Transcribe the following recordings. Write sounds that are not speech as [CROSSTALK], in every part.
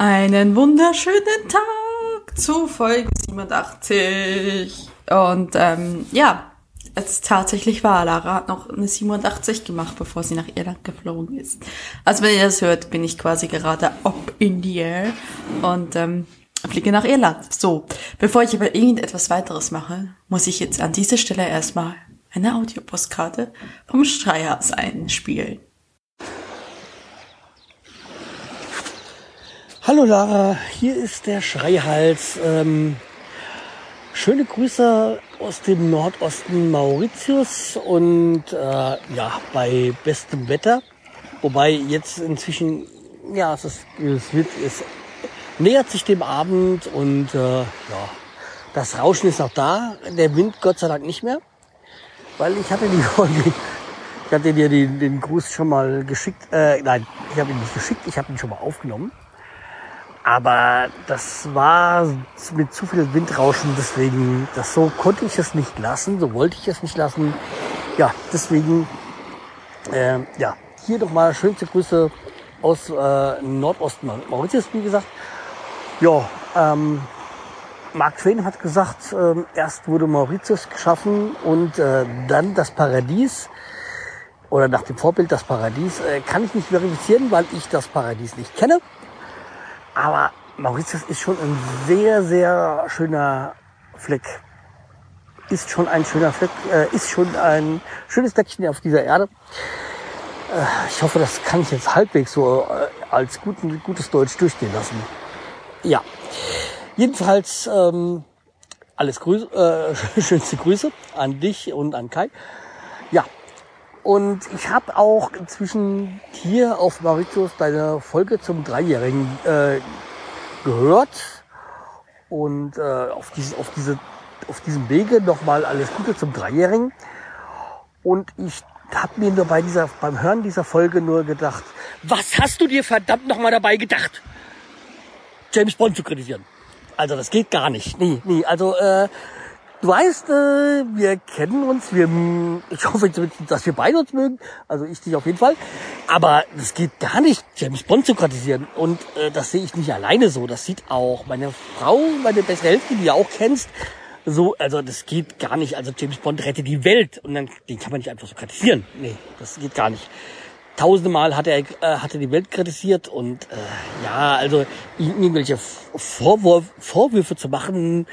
Einen wunderschönen Tag zu Folge 87. Und ähm, ja, es tatsächlich war. Lara hat noch eine 87 gemacht, bevor sie nach Irland geflogen ist. Also wenn ihr das hört, bin ich quasi gerade up in the air und ähm, fliege nach Irland. So, bevor ich aber irgendetwas weiteres mache, muss ich jetzt an dieser Stelle erstmal eine Audiopostkarte vom Schreihals einspielen. Hallo Lara, hier ist der Schreihals. Ähm, schöne Grüße aus dem Nordosten Mauritius und äh, ja, bei bestem Wetter. Wobei jetzt inzwischen, ja, es, ist, es, wird, es nähert sich dem Abend und äh, ja, das Rauschen ist noch da, der Wind Gott sei Dank nicht mehr, weil ich hatte die [LAUGHS] Folge, ich hatte dir den, den Gruß schon mal geschickt, äh, nein, ich habe ihn nicht geschickt, ich habe ihn schon mal aufgenommen. Aber das war mit zu viel Windrauschen, deswegen, das so konnte ich es nicht lassen, so wollte ich es nicht lassen. Ja, deswegen, äh, ja, hier nochmal schönste Grüße aus äh, Nordosten Mauritius, wie gesagt. Ja, ähm, Mark Twain hat gesagt, äh, erst wurde Mauritius geschaffen und äh, dann das Paradies oder nach dem Vorbild das Paradies. Äh, kann ich nicht verifizieren, weil ich das Paradies nicht kenne. Aber Mauritius ist schon ein sehr, sehr schöner Fleck. Ist schon ein schöner Fleck, äh, ist schon ein schönes Deckchen auf dieser Erde. Äh, ich hoffe, das kann ich jetzt halbwegs so äh, als guten, gutes Deutsch durchgehen lassen. Ja, jedenfalls ähm, alles Grüße, äh, [LAUGHS] schönste Grüße an dich und an Kai. Ja, und ich habe auch inzwischen hier auf Mauritius deine Folge zum Dreijährigen äh, gehört und äh, auf, diese, auf, diese, auf diesem Wege nochmal alles Gute zum Dreijährigen. Und ich habe mir nur bei dieser, beim Hören dieser Folge nur gedacht, was hast du dir verdammt nochmal dabei gedacht, James Bond zu kritisieren? Also das geht gar nicht. Nee, nee, also äh, Du weißt, äh, wir kennen uns, wir, ich hoffe, dass wir beide uns mögen, also ich dich auf jeden Fall. Aber es geht gar nicht, James Bond zu kritisieren. Und äh, das sehe ich nicht alleine so. Das sieht auch meine Frau, meine beste Hälfte, die du auch kennst, so. Also das geht gar nicht. Also James Bond rettet die Welt und dann den kann man nicht einfach so kritisieren. Nee, das geht gar nicht. Tausende Mal hat er, äh, hat er die Welt kritisiert und äh, ja, also irgendwelche Vorwurf, Vorwürfe zu machen,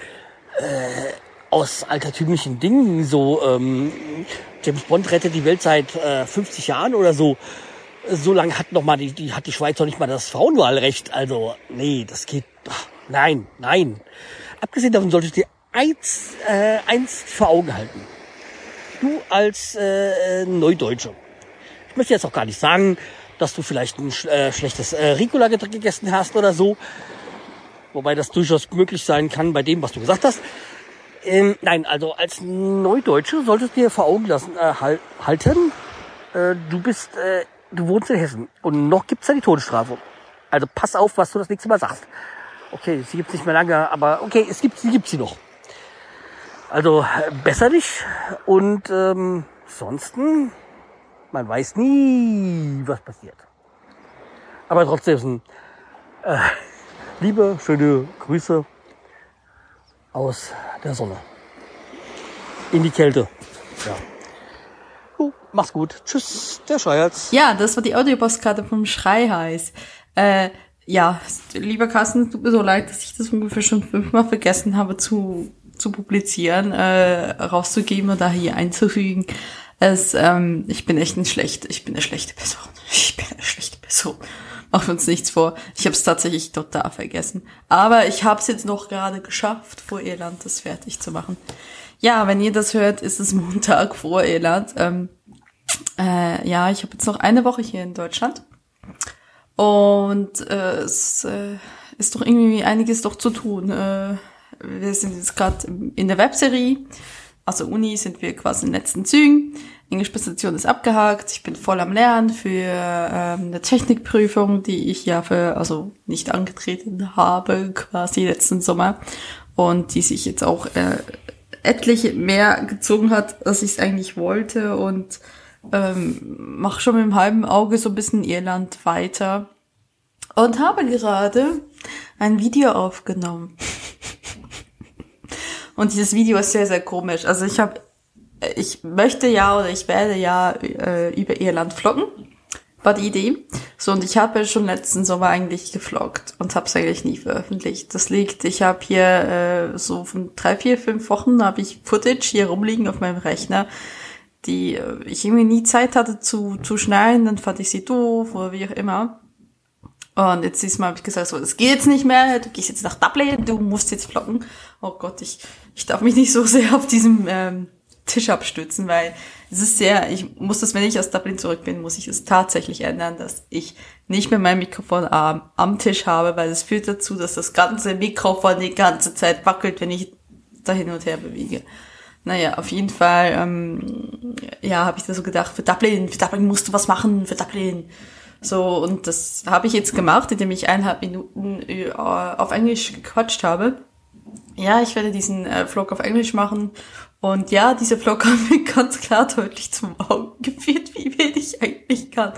äh, aus altertümlichen Dingen, so ähm, James Bond rettet die Welt seit äh, 50 Jahren oder so. So lange hat noch mal die, die hat die Schweiz noch nicht mal das Frauenwahlrecht. Also nee, das geht. Ach, nein, nein. Abgesehen davon solltest du dir eins, äh, eins vor Augen halten. Du als äh, Neudeutsche. Ich möchte jetzt auch gar nicht sagen, dass du vielleicht ein äh, schlechtes äh, Ricola gegessen hast oder so. Wobei das durchaus möglich sein kann bei dem, was du gesagt hast. Ähm, nein, also als Neudeutsche solltest du dir vor Augen lassen, äh, halten, äh, du bist, äh, du wohnst in Hessen und noch gibt's da die Todesstrafe. Also pass auf, was du das nächste Mal sagst. Okay, sie gibt's nicht mehr lange, aber okay, es gibt, sie gibt sie noch. Also besser nicht und ähm, ansonsten, man weiß nie, was passiert. Aber trotzdem, äh, [LAUGHS] liebe, schöne Grüße aus der Sonne. In die Kälte. Ja. Uh, mach's gut. Tschüss, der Schreihals. Ja, das war die Audiopostkarte vom Schreihals. Äh, ja, lieber Carsten, tut mir so leid, dass ich das ungefähr schon fünfmal vergessen habe zu, zu publizieren, äh, rauszugeben oder hier einzufügen. Es, ähm, ich bin echt ein schlecht, ich bin eine schlechte Person. Ich bin eine schlechte Person. Machen wir uns nichts vor. Ich habe es tatsächlich total vergessen. Aber ich habe es jetzt noch gerade geschafft, vor Irland das fertig zu machen. Ja, wenn ihr das hört, ist es [LAUGHS] Montag vor Irland. Ähm, äh, ja, ich habe jetzt noch eine Woche hier in Deutschland. Und äh, es äh, ist doch irgendwie einiges doch zu tun. Äh, wir sind jetzt gerade in der Webserie. Also Uni sind wir quasi in den letzten Zügen. Englischpräsentation ist abgehakt. Ich bin voll am Lernen für ähm, eine Technikprüfung, die ich ja für, also nicht angetreten habe, quasi letzten Sommer. Und die sich jetzt auch äh, etliche mehr gezogen hat, als ich es eigentlich wollte. Und ähm, mache schon mit dem halben Auge so ein bisschen Irland weiter. Und habe gerade ein Video aufgenommen. [LAUGHS] Und dieses Video ist sehr, sehr komisch. Also ich habe, ich möchte ja oder ich werde ja äh, über Irland vloggen. War die Idee. So, und ich habe schon letzten Sommer eigentlich gefloggt und habe es eigentlich nie veröffentlicht. Das liegt, ich habe hier äh, so von drei, vier, fünf Wochen habe ich Footage hier rumliegen auf meinem Rechner, die äh, ich irgendwie nie Zeit hatte zu, zu schneiden, dann fand ich sie doof oder wie auch immer. Und jetzt diesmal habe ich gesagt, so, es geht jetzt nicht mehr, du gehst jetzt nach Dublin, du musst jetzt vloggen. Oh Gott, ich, ich darf mich nicht so sehr auf diesem ähm, Tisch abstützen, weil es ist sehr, ich muss das, wenn ich aus Dublin zurück bin, muss ich es tatsächlich ändern, dass ich nicht mehr mein Mikrofon am, am Tisch habe, weil es führt dazu, dass das ganze Mikrofon die ganze Zeit wackelt, wenn ich da hin und her bewege. Naja, auf jeden Fall, ähm, ja, habe ich da so gedacht, für Dublin, für Dublin musst du was machen, für Dublin. So, und das habe ich jetzt gemacht, indem ich eineinhalb Minuten äh, auf Englisch gequatscht habe. Ja, ich werde diesen äh, Vlog auf Englisch machen. Und ja, dieser Vlog hat mir [LAUGHS] ganz klar deutlich zum Augen geführt, wie wenig ich eigentlich kann.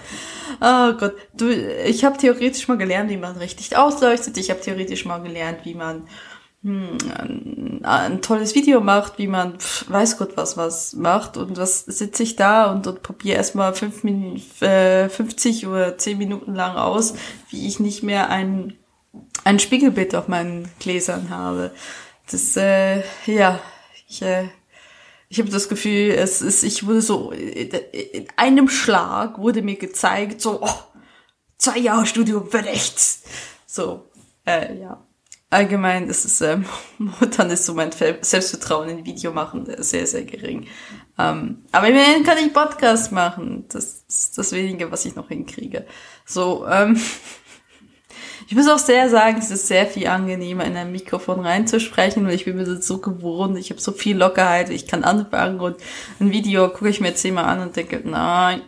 Oh Gott, du, ich habe theoretisch mal gelernt, wie man richtig ausleuchtet. Ich habe theoretisch mal gelernt, wie man hm, ein, ein, tolles Video macht, wie man pf, weiß Gott was was macht und was sitze ich da und, und probiere erstmal fünf Min äh, 50 oder 10 Minuten lang aus, wie ich nicht mehr ein, ein Spiegelbild auf meinen Gläsern habe. Das, äh, ja, ich, äh, ich habe das Gefühl, es ist, ich wurde so, in einem Schlag wurde mir gezeigt, so, oh, zwei Jahre Studium für nichts. So, äh, ja allgemein ist es, ähm, [LAUGHS] momentan ist so mein Selbstvertrauen in Video machen sehr, sehr gering. Ähm, aber immerhin kann ich Podcast machen. Das ist das Wenige, was ich noch hinkriege. So, ähm, [LAUGHS] ich muss auch sehr sagen, es ist sehr viel angenehmer, in ein Mikrofon reinzusprechen, weil ich bin mir das so gewohnt, ich habe so viel Lockerheit, ich kann anfangen und ein Video gucke ich mir zehnmal an und denke, nein,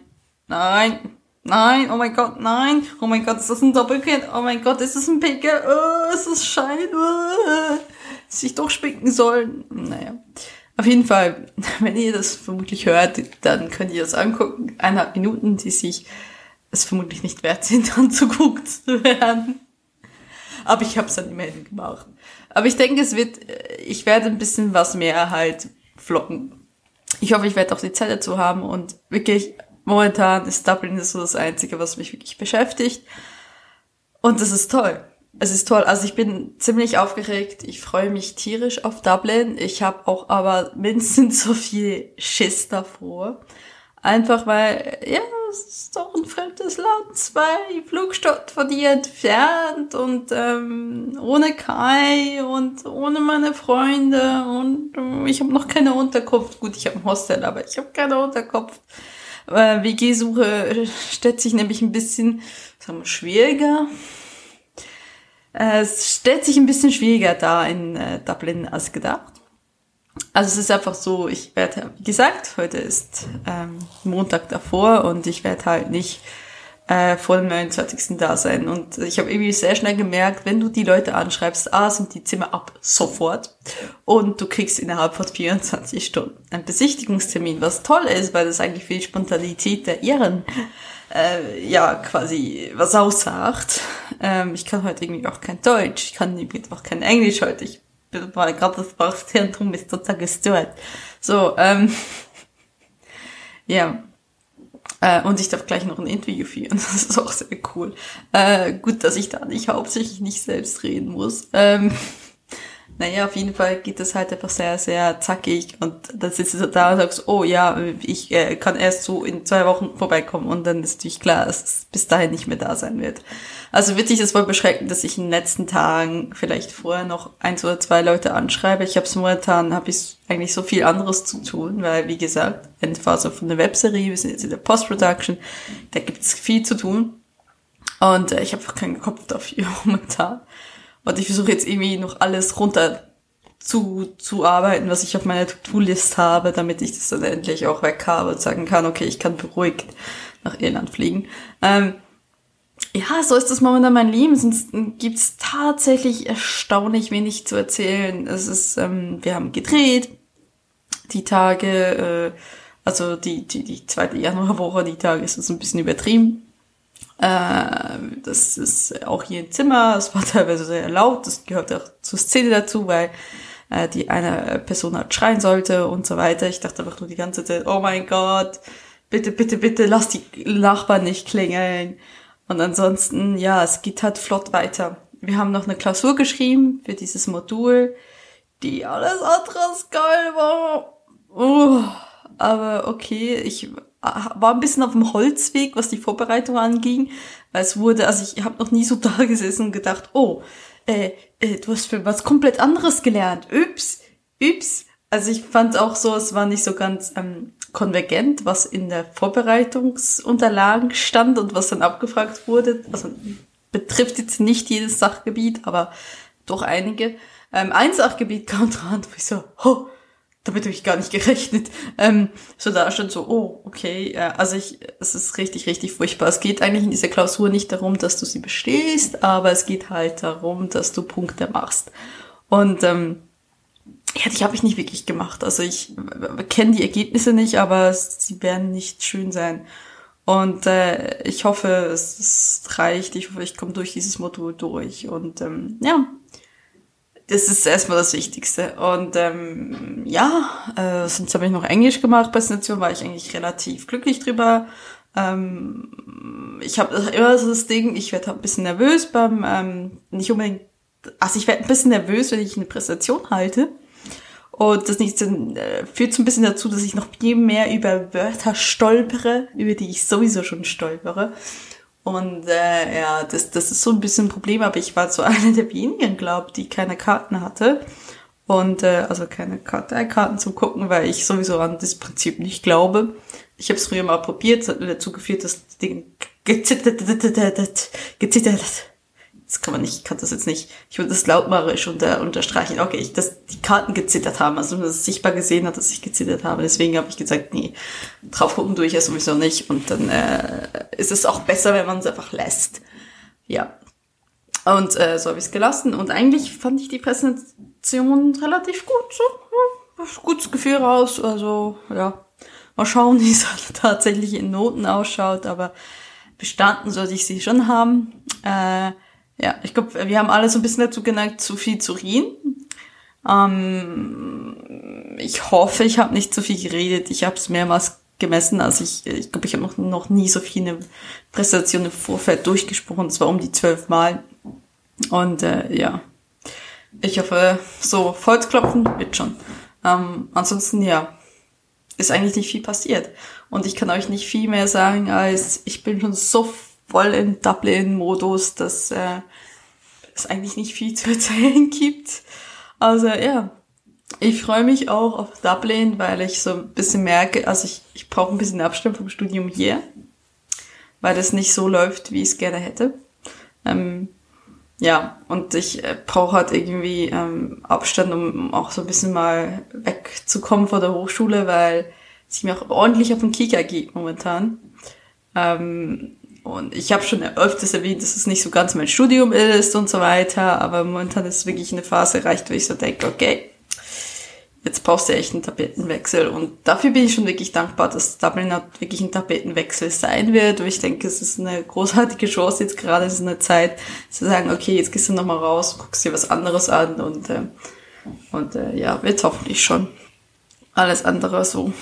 nein, Nein, oh mein Gott, nein. Oh mein Gott, ist das ein Doppelkind? Oh mein Gott, ist das ein Pickel? Oh, ist das Schein? Oh, sich doch spicken sollen. Naja. Auf jeden Fall, [LAUGHS] wenn ihr das vermutlich hört, dann könnt ihr das angucken. Eineinhalb Minuten, die sich es vermutlich nicht wert sind, [LAUGHS] anzuguckt zu werden. Aber ich habe es dann immerhin gemacht. Aber ich denke, es wird, ich werde ein bisschen was mehr halt vloggen. Ich hoffe, ich werde auch die Zeit dazu haben und wirklich momentan ist Dublin so das Einzige, was mich wirklich beschäftigt. Und das ist toll. Es ist toll. Also ich bin ziemlich aufgeregt. Ich freue mich tierisch auf Dublin. Ich habe auch aber mindestens so viel Schiss davor. Einfach weil, ja, es ist doch ein fremdes Land, zwei Flugstunden von dir entfernt und ähm, ohne Kai und ohne meine Freunde und äh, ich habe noch keine Unterkunft. Gut, ich habe ein Hostel, aber ich habe keine Unterkunft. Äh, WG-Suche stellt sich nämlich ein bisschen sagen wir, schwieriger. Äh, es stellt sich ein bisschen schwieriger da in äh, Dublin als gedacht. Also es ist einfach so, ich werde, wie gesagt, heute ist ähm, Montag davor und ich werde halt nicht äh, vor dem 29. da sein. Und ich habe irgendwie sehr schnell gemerkt, wenn du die Leute anschreibst, ah, sind die Zimmer ab sofort. Und du kriegst innerhalb von 24 Stunden einen Besichtigungstermin, was toll ist, weil das eigentlich für die Spontanität der Iren äh, ja quasi was aussagt. Ähm, ich kann heute irgendwie auch kein Deutsch, ich kann irgendwie auch kein Englisch heute. Ich mal gerade das Sprachzentrum ist total gestört. So, ähm, [LAUGHS] ja. Äh, und ich darf gleich noch ein Interview führen. [LAUGHS] Das ist auch sehr cool. Äh, gut, dass ich da nicht hauptsächlich nicht selbst reden muss. Ähm, [LAUGHS] naja, auf jeden Fall geht das halt einfach sehr, sehr zackig und dann sitzt du da und sagst, oh ja, ich äh, kann erst so in zwei Wochen vorbeikommen und dann ist natürlich klar, dass es bis dahin nicht mehr da sein wird. Also wird sich das wohl beschränken, dass ich in den letzten Tagen vielleicht vorher noch eins oder zwei Leute anschreibe. Ich habe es momentan, habe ich eigentlich so viel anderes zu tun, weil wie gesagt, Endphase von der Webserie, wir sind jetzt in der Post-Production, da gibt es viel zu tun und äh, ich habe keinen Kopf dafür [LAUGHS] momentan. Und ich versuche jetzt irgendwie noch alles runter zu, zu arbeiten, was ich auf meiner To-Do-List habe, damit ich das dann endlich auch weg habe und sagen kann, okay, ich kann beruhigt nach Irland fliegen. Ähm, ja, so ist das momentan mein Leben. Sonst gibt's tatsächlich erstaunlich wenig zu erzählen. Es ist, ähm, wir haben gedreht, die Tage, äh, also die, die, die zweite Januarwoche, die Tage ist es ein bisschen übertrieben. Äh, das ist auch hier im Zimmer. Es war [LAUGHS] teilweise sehr laut. Das gehört auch zur Szene dazu, weil äh, die eine Person halt schreien sollte und so weiter. Ich dachte einfach nur die ganze Zeit, oh mein Gott, bitte, bitte, bitte, lass die Nachbarn nicht klingeln. Und ansonsten, ja, es geht halt flott weiter. Wir haben noch eine Klausur geschrieben für dieses Modul, die alles andere geil war. Uh, aber okay, ich war ein bisschen auf dem Holzweg, was die Vorbereitung anging, weil es wurde, also ich habe noch nie so [LAUGHS] da gesessen und gedacht, oh, äh, äh, du hast für was komplett anderes gelernt. Üps, üps. Also ich fand auch so, es war nicht so ganz ähm, konvergent, was in der Vorbereitungsunterlagen stand und was dann abgefragt wurde. Also betrifft jetzt nicht jedes Sachgebiet, aber doch einige. Ähm, ein Sachgebiet kam dran, wo ich so, oh, damit habe ich gar nicht [LAUGHS] gerechnet. Ähm, so da schon so, oh, okay, äh, also ich, es ist richtig, richtig furchtbar. Es geht eigentlich in dieser Klausur nicht darum, dass du sie bestehst, aber es geht halt darum, dass du Punkte machst. Und ähm, ja, die habe ich nicht wirklich gemacht. Also ich kenne die Ergebnisse nicht, aber sie werden nicht schön sein. Und äh, ich hoffe, es, es reicht. Ich hoffe, ich komme durch dieses Modul durch. Und ähm, ja, das ist erstmal das Wichtigste. Und ähm, ja, äh, sonst habe ich noch Englisch gemacht. Präsentation war ich eigentlich relativ glücklich drüber. Ähm, ich habe immer so das Ding, ich werde ein bisschen nervös beim, ähm, nicht unbedingt, also ich werde ein bisschen nervös, wenn ich eine Präsentation halte. Und das nicht, äh, führt so ein bisschen dazu, dass ich noch viel mehr über Wörter stolpere, über die ich sowieso schon stolpere. Und äh, ja, das, das ist so ein bisschen ein Problem, aber ich war so [LAUGHS] eine der wenigen, glaube die keine Karten hatte. Und äh, also keine Karteikarten zum Gucken, weil ich sowieso an das Prinzip nicht glaube. Ich habe es früher mal probiert, hat mir dazu geführt, dass das Ding gezittert, gezittert das kann man nicht, ich kann das jetzt nicht, ich würde das lautmarisch unter, unterstreichen, okay, ich, dass die Karten gezittert haben, also dass es sichtbar gesehen hat, dass ich gezittert habe. Deswegen habe ich gesagt, nee, drauf gucken tue ich ja sowieso nicht. Und dann äh, ist es auch besser, wenn man es einfach lässt. Ja. Und äh, so habe ich es gelassen. Und eigentlich fand ich die Präsentation relativ gut. So, ja, gutes Gefühl raus. Also, ja. Mal schauen, [LAUGHS] wie es tatsächlich in Noten ausschaut, aber bestanden sollte ich sie schon haben. Äh, ja, ich glaube, wir haben alle so ein bisschen dazu geneigt, zu viel zu reden. Ähm, ich hoffe, ich habe nicht zu viel geredet. Ich habe es mehrmals gemessen. Also ich glaube, ich, glaub, ich habe noch, noch nie so viel eine Präsentation im Vorfeld durchgesprochen. Es war um die zwölf Mal. Und äh, ja, ich hoffe, so Volksklopfen wird schon. Ähm, ansonsten, ja, ist eigentlich nicht viel passiert. Und ich kann euch nicht viel mehr sagen, als ich bin schon so voll im Dublin-Modus, dass äh, es eigentlich nicht viel zu [LAUGHS] erzählen gibt. Also ja, ich freue mich auch auf Dublin, weil ich so ein bisschen merke, also ich, ich brauche ein bisschen Abstand vom Studium hier, weil das nicht so läuft, wie ich es gerne hätte. Ähm, ja, und ich äh, brauche halt irgendwie ähm, Abstand, um auch so ein bisschen mal wegzukommen von der Hochschule, weil es mir auch ordentlich auf den Kicker geht momentan. Ähm, und ich habe schon öfters erwähnt, dass es nicht so ganz mein Studium ist und so weiter, aber momentan ist es wirklich eine Phase erreicht, wo ich so denke, okay, jetzt brauchst du echt einen Tapetenwechsel. Und dafür bin ich schon wirklich dankbar, dass Dublin wirklich ein Tapetenwechsel sein wird. Und ich denke, es ist eine großartige Chance jetzt gerade in so einer Zeit zu sagen, okay, jetzt gehst du nochmal raus, guckst dir was anderes an und, äh, und äh, ja, wird hoffentlich schon. Alles andere so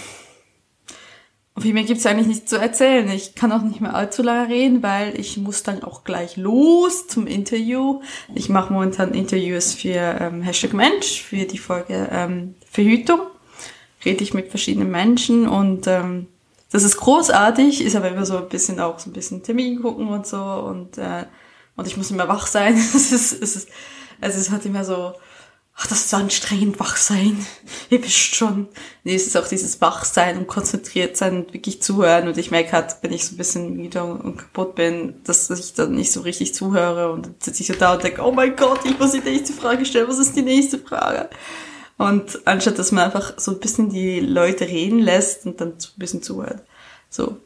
und viel mehr gibt's eigentlich nicht zu erzählen. Ich kann auch nicht mehr allzu lange reden, weil ich muss dann auch gleich los zum Interview. Ich mache momentan Interviews für ähm, Hashtag Mensch, für die Folge ähm, Verhütung. Rede ich mit verschiedenen Menschen und ähm, das ist großartig, ist aber immer so ein bisschen auch so ein bisschen Termin gucken und so und äh, und ich muss immer wach sein. [LAUGHS] es ist, es ist, also es hat immer so ach, das ist anstrengend, wach sein. Ihr wisst schon. Nee, es ist auch dieses Wachsein und konzentriert sein und wirklich zuhören. Und ich merke halt, wenn ich so ein bisschen müde und kaputt bin, dass ich dann nicht so richtig zuhöre und dann sitze ich so da und denke, oh mein Gott, ich muss die nächste Frage stellen, was ist die nächste Frage? Und anstatt, dass man einfach so ein bisschen die Leute reden lässt und dann so ein bisschen zuhört. So.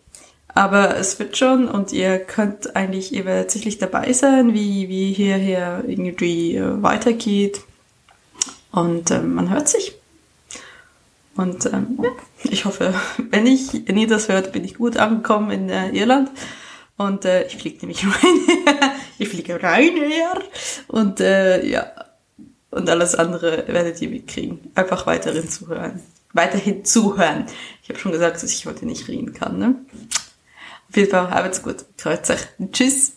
Aber es wird schon und ihr könnt eigentlich, ihr werdet sicherlich dabei sein, wie, wie hier, hier irgendwie weitergeht und ähm, man hört sich. Und ähm, ja, ich hoffe, wenn ich, wenn ihr das hört, bin ich gut angekommen in äh, Irland. Und äh, ich fliege nämlich [LAUGHS] rein. ich fliege rein, ja. Und äh, ja, und alles andere werdet ihr mitkriegen. Einfach weiterhin zuhören. Weiterhin zuhören. Ich habe schon gesagt, dass ich heute nicht reden kann. Ne? Auf jeden Fall, habt's gut. Kreuz euch. Tschüss.